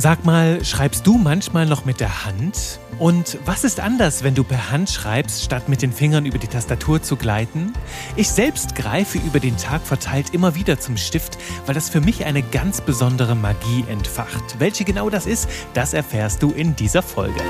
Sag mal, schreibst du manchmal noch mit der Hand? Und was ist anders, wenn du per Hand schreibst, statt mit den Fingern über die Tastatur zu gleiten? Ich selbst greife über den Tag verteilt immer wieder zum Stift, weil das für mich eine ganz besondere Magie entfacht. Welche genau das ist, das erfährst du in dieser Folge.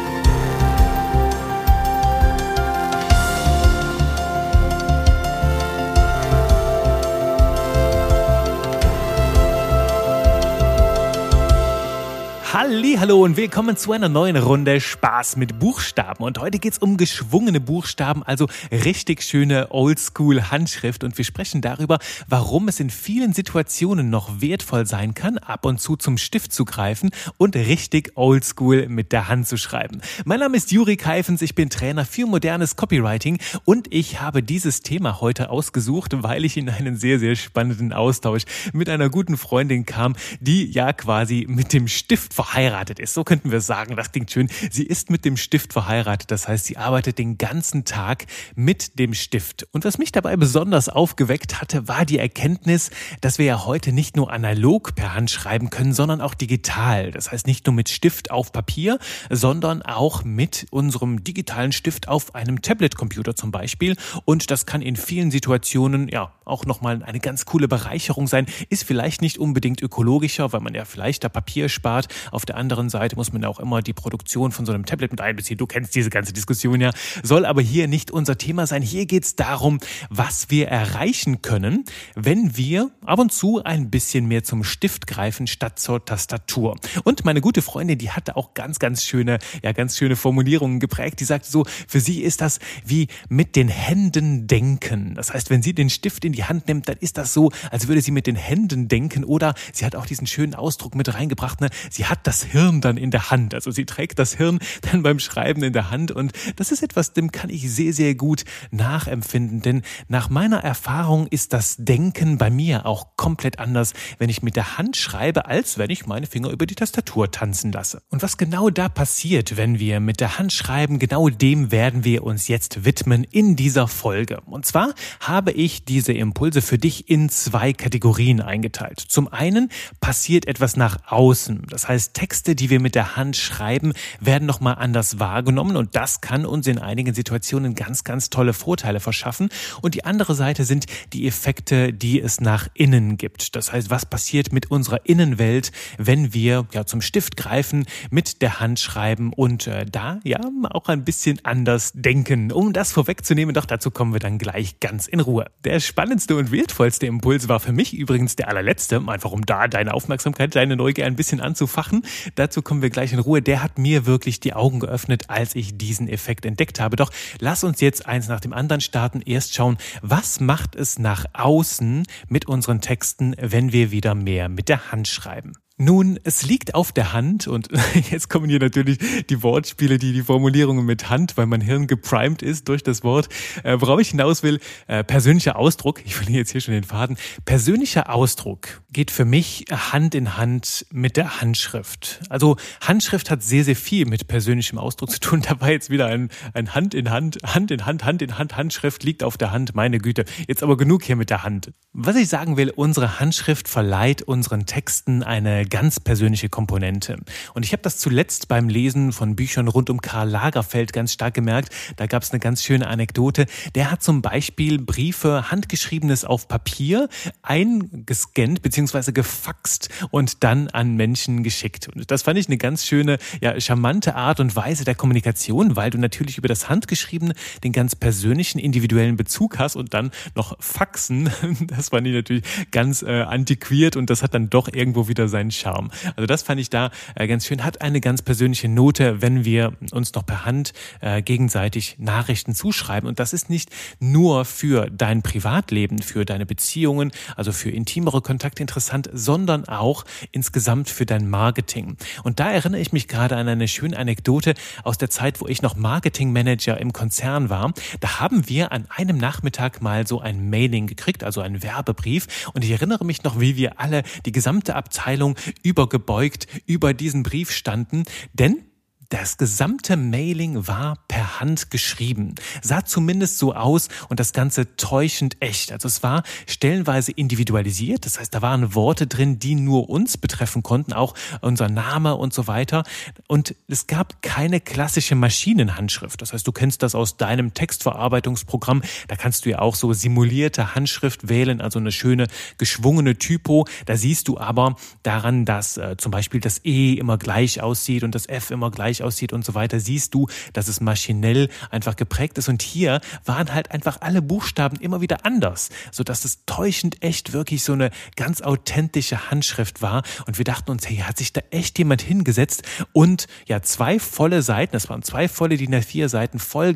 Hallo und willkommen zu einer neuen Runde Spaß mit Buchstaben. Und heute geht's um geschwungene Buchstaben, also richtig schöne Oldschool Handschrift. Und wir sprechen darüber, warum es in vielen Situationen noch wertvoll sein kann, ab und zu zum Stift zu greifen und richtig Oldschool mit der Hand zu schreiben. Mein Name ist Juri Keifens, ich bin Trainer für modernes Copywriting und ich habe dieses Thema heute ausgesucht, weil ich in einen sehr, sehr spannenden Austausch mit einer guten Freundin kam, die ja quasi mit dem Stift verheiratet ist. So könnten wir sagen. Das klingt schön. Sie ist mit dem Stift verheiratet. Das heißt, sie arbeitet den ganzen Tag mit dem Stift. Und was mich dabei besonders aufgeweckt hatte, war die Erkenntnis, dass wir ja heute nicht nur analog per Hand schreiben können, sondern auch digital. Das heißt, nicht nur mit Stift auf Papier, sondern auch mit unserem digitalen Stift auf einem Tablet-Computer zum Beispiel. Und das kann in vielen Situationen ja auch nochmal eine ganz coole Bereicherung sein. Ist vielleicht nicht unbedingt ökologischer, weil man ja vielleicht da Papier spart. Auf der anderen Seite muss man auch immer die Produktion von so einem Tablet mit einbeziehen. Du kennst diese ganze Diskussion ja. Soll aber hier nicht unser Thema sein. Hier geht es darum, was wir erreichen können, wenn wir ab und zu ein bisschen mehr zum Stift greifen statt zur Tastatur. Und meine gute Freundin, die hatte auch ganz, ganz schöne, ja, ganz schöne Formulierungen geprägt. Die sagte so, für sie ist das wie mit den Händen denken. Das heißt, wenn sie den Stift in die Hand nimmt, dann ist das so, als würde sie mit den Händen denken. Oder sie hat auch diesen schönen Ausdruck mit reingebracht, ne? sie hat das Hirn dann in der Hand. Also sie trägt das Hirn dann beim Schreiben in der Hand und das ist etwas, dem kann ich sehr, sehr gut nachempfinden, denn nach meiner Erfahrung ist das Denken bei mir auch komplett anders, wenn ich mit der Hand schreibe, als wenn ich meine Finger über die Tastatur tanzen lasse. Und was genau da passiert, wenn wir mit der Hand schreiben, genau dem werden wir uns jetzt widmen in dieser Folge. Und zwar habe ich diese Impulse für dich in zwei Kategorien eingeteilt. Zum einen passiert etwas nach außen. Das heißt, Texte, die wir mit der Hand schreiben, werden nochmal anders wahrgenommen und das kann uns in einigen Situationen ganz, ganz tolle Vorteile verschaffen. Und die andere Seite sind die Effekte, die es nach innen gibt. Das heißt, was passiert mit unserer Innenwelt, wenn wir ja zum Stift greifen, mit der Hand schreiben und äh, da ja auch ein bisschen anders denken. Um das vorwegzunehmen, doch dazu kommen wir dann gleich ganz in Ruhe. Der spannendste und wertvollste Impuls war für mich übrigens der allerletzte, einfach um da deine Aufmerksamkeit, deine Neugier ein bisschen anzufachen. Dazu kommen wir gleich in Ruhe. Der hat mir wirklich die Augen geöffnet, als ich diesen Effekt entdeckt habe. Doch lass uns jetzt eins nach dem anderen starten. Erst schauen, was macht es nach außen mit unseren Texten, wenn wir wieder mehr mit der Hand schreiben. Nun, es liegt auf der Hand und jetzt kommen hier natürlich die Wortspiele, die die Formulierungen mit Hand, weil mein Hirn geprimed ist durch das Wort. Äh, worauf ich hinaus will, äh, persönlicher Ausdruck, ich verliere jetzt hier schon den Faden, persönlicher Ausdruck geht für mich Hand in Hand mit der Handschrift. Also Handschrift hat sehr, sehr viel mit persönlichem Ausdruck zu tun. Dabei jetzt wieder ein, ein Hand in Hand, Hand in Hand, Hand in Hand, Handschrift liegt auf der Hand, meine Güte. Jetzt aber genug hier mit der Hand. Was ich sagen will, unsere Handschrift verleiht unseren Texten eine ganz persönliche Komponente. Und ich habe das zuletzt beim Lesen von Büchern rund um Karl Lagerfeld ganz stark gemerkt. Da gab es eine ganz schöne Anekdote. Der hat zum Beispiel Briefe, handgeschriebenes auf Papier, eingescannt bzw. gefaxt und dann an Menschen geschickt. Und das fand ich eine ganz schöne, ja, charmante Art und Weise der Kommunikation, weil du natürlich über das Handgeschriebene den ganz persönlichen, individuellen Bezug hast und dann noch Faxen. Das fand ich natürlich ganz äh, antiquiert und das hat dann doch irgendwo wieder seinen Charme. Also das fand ich da äh, ganz schön. Hat eine ganz persönliche Note, wenn wir uns noch per Hand äh, gegenseitig Nachrichten zuschreiben. Und das ist nicht nur für dein Privatleben, für deine Beziehungen, also für intimere Kontakte interessant, sondern auch insgesamt für dein Marketing. Und da erinnere ich mich gerade an eine schöne Anekdote aus der Zeit, wo ich noch Marketingmanager im Konzern war. Da haben wir an einem Nachmittag mal so ein Mailing gekriegt, also ein Werbebrief. Und ich erinnere mich noch, wie wir alle, die gesamte Abteilung, übergebeugt über diesen Brief standen. Denn das gesamte Mailing war per Hand geschrieben. Sah zumindest so aus und das Ganze täuschend echt. Also es war stellenweise individualisiert. Das heißt, da waren Worte drin, die nur uns betreffen konnten, auch unser Name und so weiter. Und es gab keine klassische Maschinenhandschrift. Das heißt, du kennst das aus deinem Textverarbeitungsprogramm. Da kannst du ja auch so simulierte Handschrift wählen, also eine schöne geschwungene Typo. Da siehst du aber daran, dass äh, zum Beispiel das E immer gleich aussieht und das F immer gleich aussieht und so weiter, siehst du, dass es maschinell einfach geprägt ist. Und hier waren halt einfach alle Buchstaben immer wieder anders, so dass es täuschend echt wirklich so eine ganz authentische Handschrift war. Und wir dachten uns, hey, hat sich da echt jemand hingesetzt und ja, zwei volle Seiten, das waren zwei volle DIN A4 Seiten voll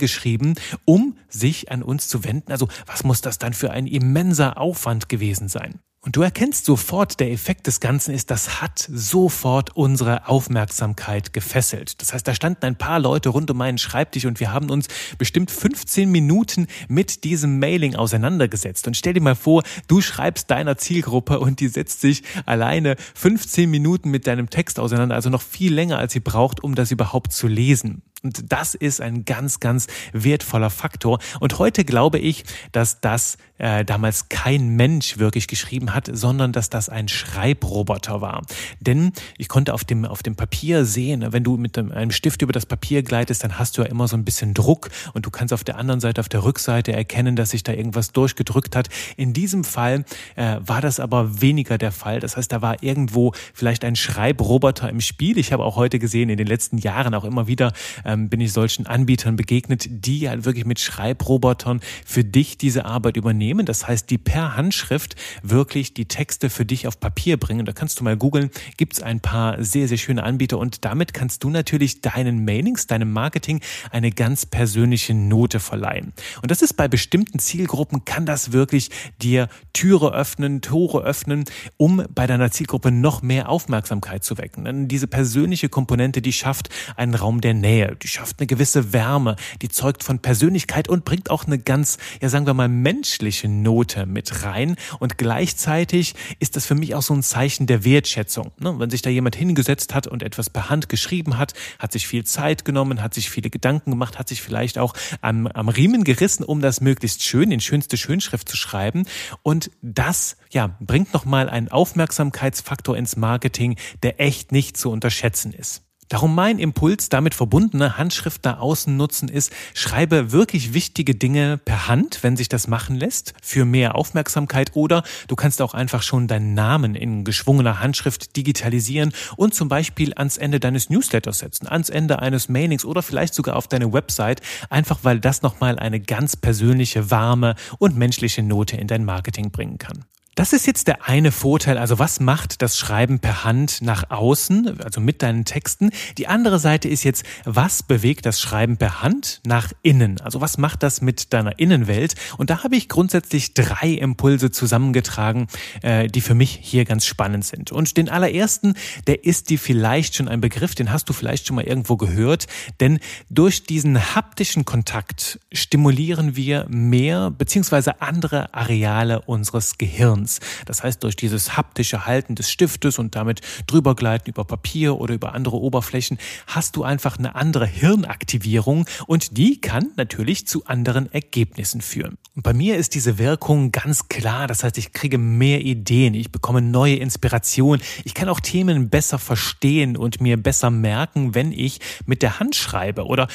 um sich an uns zu wenden. Also was muss das dann für ein immenser Aufwand gewesen sein? Und du erkennst sofort, der Effekt des Ganzen ist, das hat sofort unsere Aufmerksamkeit gefesselt. Das heißt, da standen ein paar Leute rund um meinen Schreibtisch und wir haben uns bestimmt 15 Minuten mit diesem Mailing auseinandergesetzt. Und stell dir mal vor, du schreibst deiner Zielgruppe und die setzt sich alleine 15 Minuten mit deinem Text auseinander, also noch viel länger, als sie braucht, um das überhaupt zu lesen. Und das ist ein ganz, ganz wertvoller Faktor. Und heute glaube ich, dass das äh, damals kein Mensch wirklich geschrieben hat, sondern dass das ein Schreibroboter war. Denn ich konnte auf dem, auf dem Papier sehen, wenn du mit einem Stift über das Papier gleitest, dann hast du ja immer so ein bisschen Druck und du kannst auf der anderen Seite, auf der Rückseite erkennen, dass sich da irgendwas durchgedrückt hat. In diesem Fall äh, war das aber weniger der Fall. Das heißt, da war irgendwo vielleicht ein Schreibroboter im Spiel. Ich habe auch heute gesehen, in den letzten Jahren auch immer wieder ähm, bin ich solchen Anbietern begegnet, die ja wirklich mit Schreibrobotern für dich diese Arbeit übernehmen. Das heißt, die per Handschrift wirklich die Texte für dich auf Papier bringen. Da kannst du mal googeln, gibt es ein paar sehr, sehr schöne Anbieter und damit kannst du natürlich deinen Mailings, deinem Marketing eine ganz persönliche Note verleihen. Und das ist bei bestimmten Zielgruppen, kann das wirklich dir Türe öffnen, Tore öffnen, um bei deiner Zielgruppe noch mehr Aufmerksamkeit zu wecken. Denn diese persönliche Komponente, die schafft einen Raum der Nähe, die schafft eine gewisse Wärme, die zeugt von Persönlichkeit und bringt auch eine ganz, ja sagen wir mal, menschliche Note mit rein. Und gleichzeitig ist das für mich auch so ein Zeichen der Wertschätzung. Ne? Wenn sich da jemand hingesetzt hat und etwas per Hand geschrieben hat, hat sich viel Zeit genommen, hat sich viele Gedanken gemacht, hat sich vielleicht auch am, am Riemen gerissen, um das möglichst schön, in schönste Schönschrift zu schreiben. Und das, ja, bringt nochmal einen Aufmerksamkeitsfaktor ins Marketing, der echt nicht zu unterschätzen ist. Darum mein Impuls, damit verbundene Handschrift nach außen nutzen ist, schreibe wirklich wichtige Dinge per Hand, wenn sich das machen lässt, für mehr Aufmerksamkeit oder du kannst auch einfach schon deinen Namen in geschwungener Handschrift digitalisieren und zum Beispiel ans Ende deines Newsletters setzen, ans Ende eines Mailings oder vielleicht sogar auf deine Website, einfach weil das nochmal eine ganz persönliche, warme und menschliche Note in dein Marketing bringen kann. Das ist jetzt der eine Vorteil. Also was macht das Schreiben per Hand nach außen, also mit deinen Texten? Die andere Seite ist jetzt, was bewegt das Schreiben per Hand nach innen? Also was macht das mit deiner Innenwelt? Und da habe ich grundsätzlich drei Impulse zusammengetragen, äh, die für mich hier ganz spannend sind. Und den allerersten, der ist dir vielleicht schon ein Begriff, den hast du vielleicht schon mal irgendwo gehört. Denn durch diesen haptischen Kontakt stimulieren wir mehr beziehungsweise andere Areale unseres Gehirns. Resonanz. Das heißt, durch dieses haptische Halten des Stiftes und damit drübergleiten über Papier oder über andere Oberflächen hast du einfach eine andere Hirnaktivierung und die kann natürlich zu anderen Ergebnissen führen. Und bei mir ist diese Wirkung ganz klar. Das heißt, ich kriege mehr Ideen, ich bekomme neue Inspiration, ich kann auch Themen besser verstehen und mir besser merken, wenn ich mit der Hand schreibe oder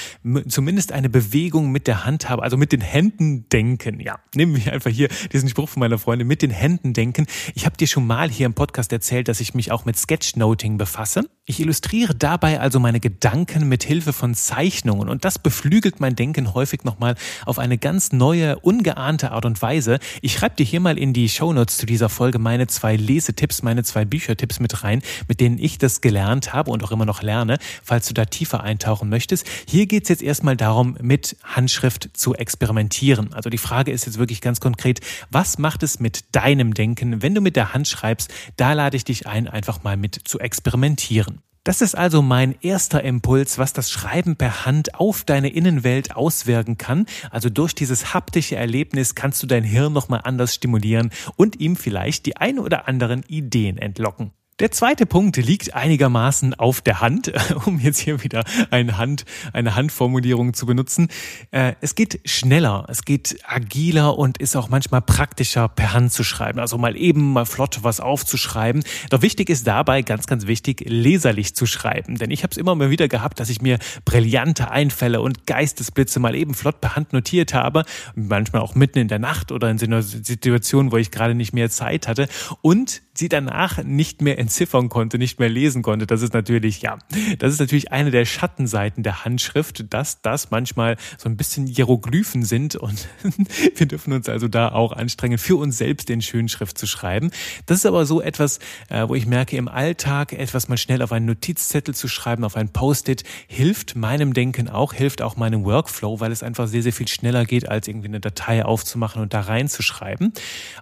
zumindest eine Bewegung mit der Hand habe, also mit den Händen denken. Ja, nehmen wir einfach hier diesen Spruch von meiner Freundin, mit den Händen denken. Ich habe dir schon mal hier im Podcast erzählt, dass ich mich auch mit Sketchnoting befasse. Ich illustriere dabei also meine Gedanken mit Hilfe von Zeichnungen und das beflügelt mein Denken häufig nochmal auf eine ganz neue, ungeahnte Art und Weise. Ich schreibe dir hier mal in die Shownotes zu dieser Folge meine zwei Lesetipps, meine zwei Büchertipps mit rein, mit denen ich das gelernt habe und auch immer noch lerne, falls du da tiefer eintauchen möchtest. Hier geht es jetzt erstmal darum, mit Handschrift zu experimentieren. Also die Frage ist jetzt wirklich ganz konkret, was macht es mit deinem Denken, wenn du mit der Hand schreibst, da lade ich dich ein, einfach mal mit zu experimentieren. Das ist also mein erster Impuls, was das Schreiben per Hand auf deine Innenwelt auswirken kann. Also durch dieses haptische Erlebnis kannst du dein Hirn nochmal anders stimulieren und ihm vielleicht die ein oder anderen Ideen entlocken. Der zweite Punkt liegt einigermaßen auf der Hand, um jetzt hier wieder eine, Hand, eine Handformulierung zu benutzen. Äh, es geht schneller, es geht agiler und ist auch manchmal praktischer per Hand zu schreiben. Also mal eben mal flott was aufzuschreiben. Doch wichtig ist dabei, ganz, ganz wichtig, leserlich zu schreiben. Denn ich habe es immer mal wieder gehabt, dass ich mir brillante Einfälle und Geistesblitze mal eben flott per Hand notiert habe. Manchmal auch mitten in der Nacht oder in einer Situation, wo ich gerade nicht mehr Zeit hatte. Und sie danach nicht mehr entziffern konnte, nicht mehr lesen konnte. Das ist natürlich, ja, das ist natürlich eine der Schattenseiten der Handschrift, dass das manchmal so ein bisschen Hieroglyphen sind und wir dürfen uns also da auch anstrengen, für uns selbst in Schönschrift zu schreiben. Das ist aber so etwas, äh, wo ich merke, im Alltag etwas mal schnell auf einen Notizzettel zu schreiben, auf ein Post-it, hilft meinem Denken auch, hilft auch meinem Workflow, weil es einfach sehr, sehr viel schneller geht, als irgendwie eine Datei aufzumachen und da reinzuschreiben.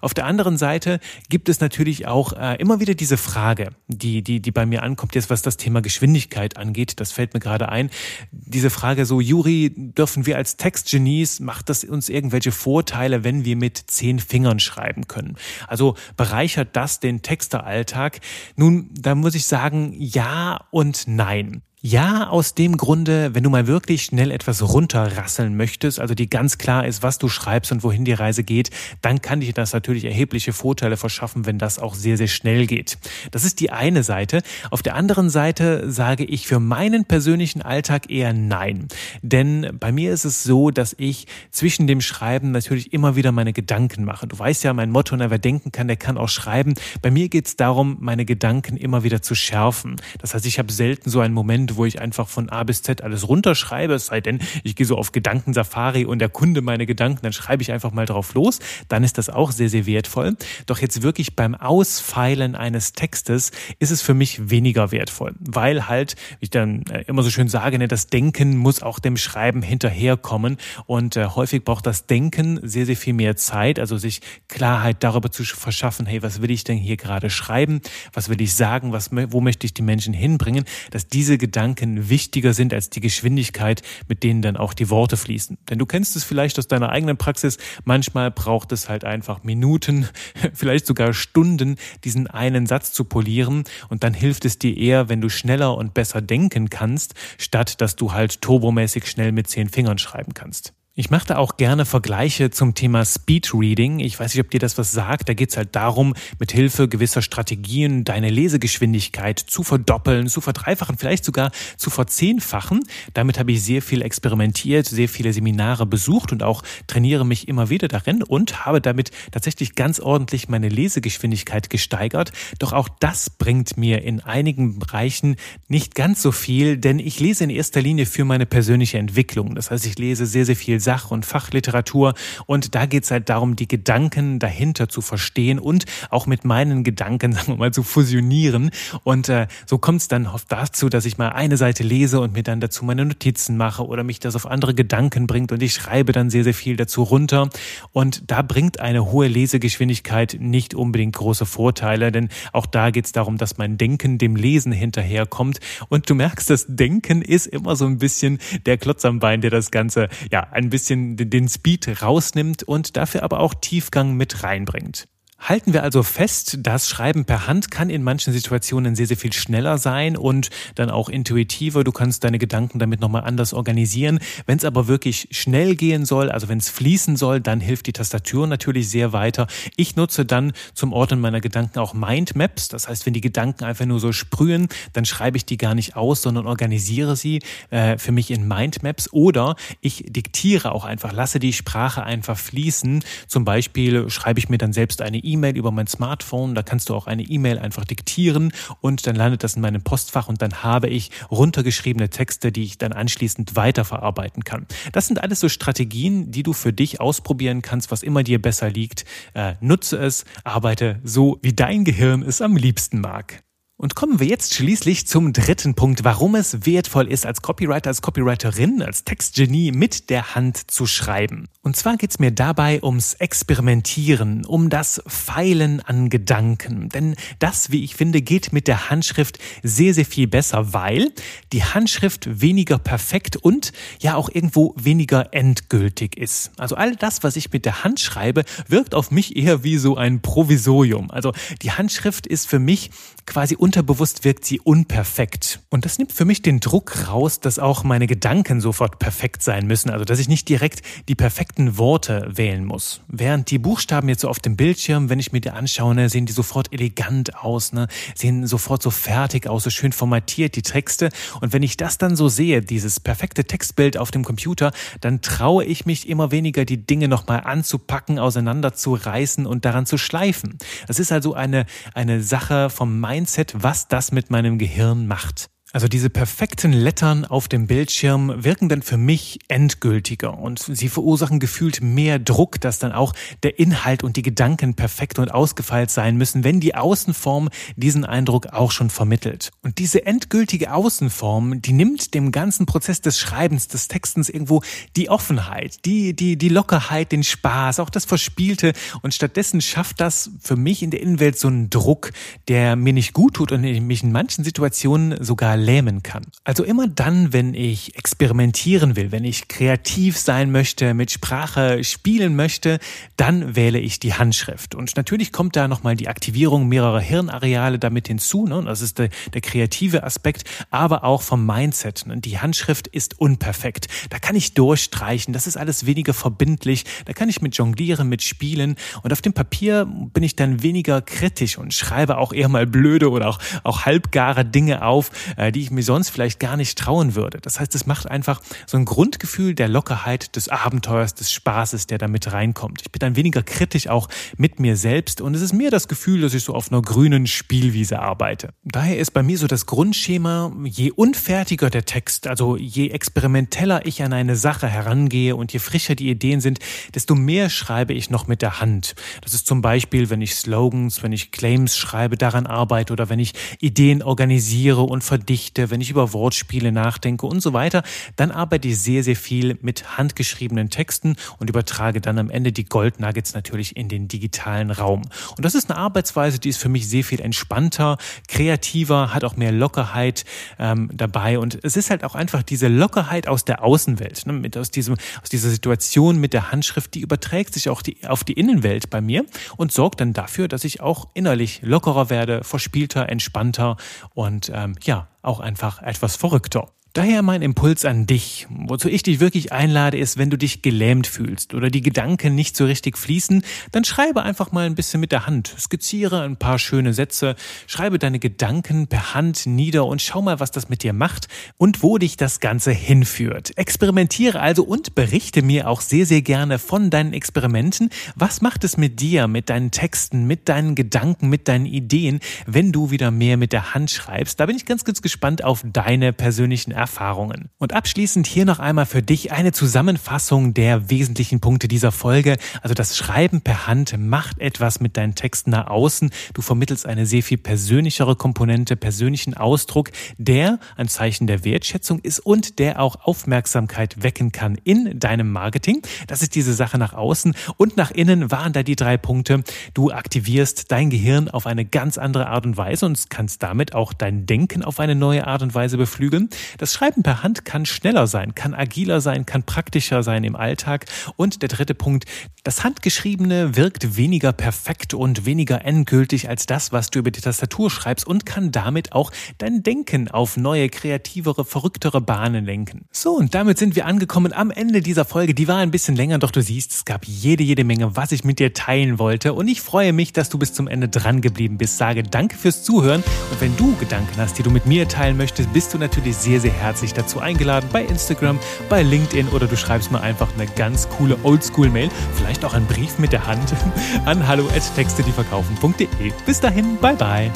Auf der anderen Seite gibt es natürlich auch äh, immer wieder diese Frage, die, die, die bei mir ankommt, jetzt was das Thema Geschwindigkeit angeht. Das fällt mir gerade ein. Diese Frage so, Juri, dürfen wir als Textgenies, macht das uns irgendwelche Vorteile, wenn wir mit zehn Fingern schreiben können? Also bereichert das den Texteralltag? Nun, da muss ich sagen, ja und nein. Ja, aus dem Grunde, wenn du mal wirklich schnell etwas runterrasseln möchtest, also die ganz klar ist, was du schreibst und wohin die Reise geht, dann kann dir das natürlich erhebliche Vorteile verschaffen, wenn das auch sehr, sehr schnell geht. Das ist die eine Seite. Auf der anderen Seite sage ich für meinen persönlichen Alltag eher nein. Denn bei mir ist es so, dass ich zwischen dem Schreiben natürlich immer wieder meine Gedanken mache. Du weißt ja, mein Motto, wer denken kann, der kann auch schreiben. Bei mir geht es darum, meine Gedanken immer wieder zu schärfen. Das heißt, ich habe selten so einen Moment, wo ich einfach von A bis Z alles runterschreibe, es sei denn, ich gehe so auf Gedankensafari und erkunde meine Gedanken, dann schreibe ich einfach mal drauf los, dann ist das auch sehr, sehr wertvoll. Doch jetzt wirklich beim Ausfeilen eines Textes ist es für mich weniger wertvoll, weil halt, wie ich dann äh, immer so schön sage, ne, das Denken muss auch dem Schreiben hinterherkommen und äh, häufig braucht das Denken sehr, sehr viel mehr Zeit, also sich Klarheit darüber zu verschaffen, hey, was will ich denn hier gerade schreiben, was will ich sagen, was, wo möchte ich die Menschen hinbringen, dass diese Gedanken Gedanken wichtiger sind als die Geschwindigkeit, mit denen dann auch die Worte fließen. Denn du kennst es vielleicht aus deiner eigenen Praxis. Manchmal braucht es halt einfach Minuten, vielleicht sogar Stunden, diesen einen Satz zu polieren. Und dann hilft es dir eher, wenn du schneller und besser denken kannst, statt dass du halt turbomäßig schnell mit zehn Fingern schreiben kannst. Ich mache da auch gerne Vergleiche zum Thema Speedreading. Ich weiß nicht, ob dir das was sagt. Da geht's halt darum, mit Hilfe gewisser Strategien deine Lesegeschwindigkeit zu verdoppeln, zu verdreifachen, vielleicht sogar zu verzehnfachen. Damit habe ich sehr viel experimentiert, sehr viele Seminare besucht und auch trainiere mich immer wieder darin und habe damit tatsächlich ganz ordentlich meine Lesegeschwindigkeit gesteigert. Doch auch das bringt mir in einigen Bereichen nicht ganz so viel, denn ich lese in erster Linie für meine persönliche Entwicklung. Das heißt, ich lese sehr, sehr viel Sach- und Fachliteratur. Und da geht es halt darum, die Gedanken dahinter zu verstehen und auch mit meinen Gedanken, sagen wir mal, zu fusionieren. Und äh, so kommt es dann oft dazu, dass ich mal eine Seite lese und mir dann dazu meine Notizen mache oder mich das auf andere Gedanken bringt und ich schreibe dann sehr, sehr viel dazu runter. Und da bringt eine hohe Lesegeschwindigkeit nicht unbedingt große Vorteile, denn auch da geht es darum, dass mein Denken dem Lesen hinterherkommt. Und du merkst, das Denken ist immer so ein bisschen der Klotz am Bein, der das Ganze ja ein bisschen den Speed rausnimmt und dafür aber auch Tiefgang mit reinbringt. Halten wir also fest, das Schreiben per Hand kann in manchen Situationen sehr, sehr viel schneller sein und dann auch intuitiver. Du kannst deine Gedanken damit nochmal anders organisieren. Wenn es aber wirklich schnell gehen soll, also wenn es fließen soll, dann hilft die Tastatur natürlich sehr weiter. Ich nutze dann zum Ordnen meiner Gedanken auch Mindmaps. Das heißt, wenn die Gedanken einfach nur so sprühen, dann schreibe ich die gar nicht aus, sondern organisiere sie äh, für mich in Mindmaps oder ich diktiere auch einfach, lasse die Sprache einfach fließen. Zum Beispiel schreibe ich mir dann selbst eine E-Mail über mein Smartphone. Da kannst du auch eine E-Mail einfach diktieren und dann landet das in meinem Postfach und dann habe ich runtergeschriebene Texte, die ich dann anschließend weiterverarbeiten kann. Das sind alles so Strategien, die du für dich ausprobieren kannst, was immer dir besser liegt. Äh, nutze es, arbeite so, wie dein Gehirn es am liebsten mag. Und kommen wir jetzt schließlich zum dritten Punkt, warum es wertvoll ist, als Copywriter, als Copywriterin, als Textgenie mit der Hand zu schreiben. Und zwar geht's mir dabei ums Experimentieren, um das Feilen an Gedanken. Denn das, wie ich finde, geht mit der Handschrift sehr, sehr viel besser, weil die Handschrift weniger perfekt und ja auch irgendwo weniger endgültig ist. Also all das, was ich mit der Hand schreibe, wirkt auf mich eher wie so ein Provisorium. Also die Handschrift ist für mich quasi unterbewusst wirkt sie unperfekt. Und das nimmt für mich den Druck raus, dass auch meine Gedanken sofort perfekt sein müssen. Also, dass ich nicht direkt die perfekten Worte wählen muss. Während die Buchstaben jetzt so auf dem Bildschirm, wenn ich mir die anschaue, ne, sehen die sofort elegant aus, ne, sehen sofort so fertig aus, so schön formatiert, die Texte. Und wenn ich das dann so sehe, dieses perfekte Textbild auf dem Computer, dann traue ich mich immer weniger, die Dinge nochmal anzupacken, auseinanderzureißen und daran zu schleifen. Das ist also eine, eine Sache vom Mindset, was das mit meinem Gehirn macht. Also diese perfekten Lettern auf dem Bildschirm wirken dann für mich endgültiger und sie verursachen gefühlt mehr Druck, dass dann auch der Inhalt und die Gedanken perfekt und ausgefeilt sein müssen, wenn die Außenform diesen Eindruck auch schon vermittelt. Und diese endgültige Außenform, die nimmt dem ganzen Prozess des Schreibens, des Textens irgendwo die Offenheit, die, die, die Lockerheit, den Spaß, auch das Verspielte und stattdessen schafft das für mich in der Innenwelt so einen Druck, der mir nicht gut tut und mich in manchen Situationen sogar lähmen kann. Also immer dann, wenn ich experimentieren will, wenn ich kreativ sein möchte, mit Sprache spielen möchte, dann wähle ich die Handschrift. Und natürlich kommt da nochmal die Aktivierung mehrerer Hirnareale damit hinzu. Ne? Das ist der, der kreative Aspekt, aber auch vom Mindset. Ne? Die Handschrift ist unperfekt. Da kann ich durchstreichen. Das ist alles weniger verbindlich. Da kann ich mit jonglieren, mit spielen. Und auf dem Papier bin ich dann weniger kritisch und schreibe auch eher mal blöde oder auch, auch halbgare Dinge auf, äh, die ich mir sonst vielleicht gar nicht trauen würde. Das heißt, es macht einfach so ein Grundgefühl der Lockerheit, des Abenteuers, des Spaßes, der da mit reinkommt. Ich bin dann weniger kritisch auch mit mir selbst und es ist mehr das Gefühl, dass ich so auf einer grünen Spielwiese arbeite. Daher ist bei mir so das Grundschema, je unfertiger der Text, also je experimenteller ich an eine Sache herangehe und je frischer die Ideen sind, desto mehr schreibe ich noch mit der Hand. Das ist zum Beispiel, wenn ich Slogans, wenn ich Claims schreibe, daran arbeite oder wenn ich Ideen organisiere und verdichte Gedichte, wenn ich über Wortspiele nachdenke und so weiter, dann arbeite ich sehr, sehr viel mit handgeschriebenen Texten und übertrage dann am Ende die Goldnuggets natürlich in den digitalen Raum. Und das ist eine Arbeitsweise, die ist für mich sehr viel entspannter, kreativer, hat auch mehr Lockerheit ähm, dabei und es ist halt auch einfach diese Lockerheit aus der Außenwelt, ne, mit aus diesem aus dieser Situation mit der Handschrift, die überträgt sich auch die, auf die Innenwelt bei mir und sorgt dann dafür, dass ich auch innerlich lockerer werde, verspielter, entspannter und ähm, ja auch einfach etwas verrückter. Daher mein Impuls an dich. Wozu ich dich wirklich einlade, ist, wenn du dich gelähmt fühlst oder die Gedanken nicht so richtig fließen, dann schreibe einfach mal ein bisschen mit der Hand. Skizziere ein paar schöne Sätze, schreibe deine Gedanken per Hand nieder und schau mal, was das mit dir macht und wo dich das Ganze hinführt. Experimentiere also und berichte mir auch sehr, sehr gerne von deinen Experimenten. Was macht es mit dir, mit deinen Texten, mit deinen Gedanken, mit deinen Ideen, wenn du wieder mehr mit der Hand schreibst? Da bin ich ganz, ganz gespannt auf deine persönlichen Erfahrungen. Erfahrungen. Und abschließend hier noch einmal für dich eine Zusammenfassung der wesentlichen Punkte dieser Folge. Also das Schreiben per Hand macht etwas mit deinen Texten nach außen. Du vermittelst eine sehr viel persönlichere Komponente, persönlichen Ausdruck, der ein Zeichen der Wertschätzung ist und der auch Aufmerksamkeit wecken kann in deinem Marketing. Das ist diese Sache nach außen und nach innen waren da die drei Punkte. Du aktivierst dein Gehirn auf eine ganz andere Art und Weise und kannst damit auch dein Denken auf eine neue Art und Weise beflügeln. Das Schreiben per Hand kann schneller sein, kann agiler sein, kann praktischer sein im Alltag. Und der dritte Punkt, das Handgeschriebene wirkt weniger perfekt und weniger endgültig als das, was du über die Tastatur schreibst und kann damit auch dein Denken auf neue, kreativere, verrücktere Bahnen lenken. So, und damit sind wir angekommen am Ende dieser Folge. Die war ein bisschen länger, doch du siehst, es gab jede, jede Menge, was ich mit dir teilen wollte. Und ich freue mich, dass du bis zum Ende dran geblieben bist. Sage danke fürs Zuhören. Und wenn du Gedanken hast, die du mit mir teilen möchtest, bist du natürlich sehr, sehr herzlich dazu eingeladen bei Instagram, bei LinkedIn oder du schreibst mir einfach eine ganz coole Oldschool-Mail, vielleicht auch einen Brief mit der Hand an hallo@textedieverkaufen.de. Bis dahin, bye bye.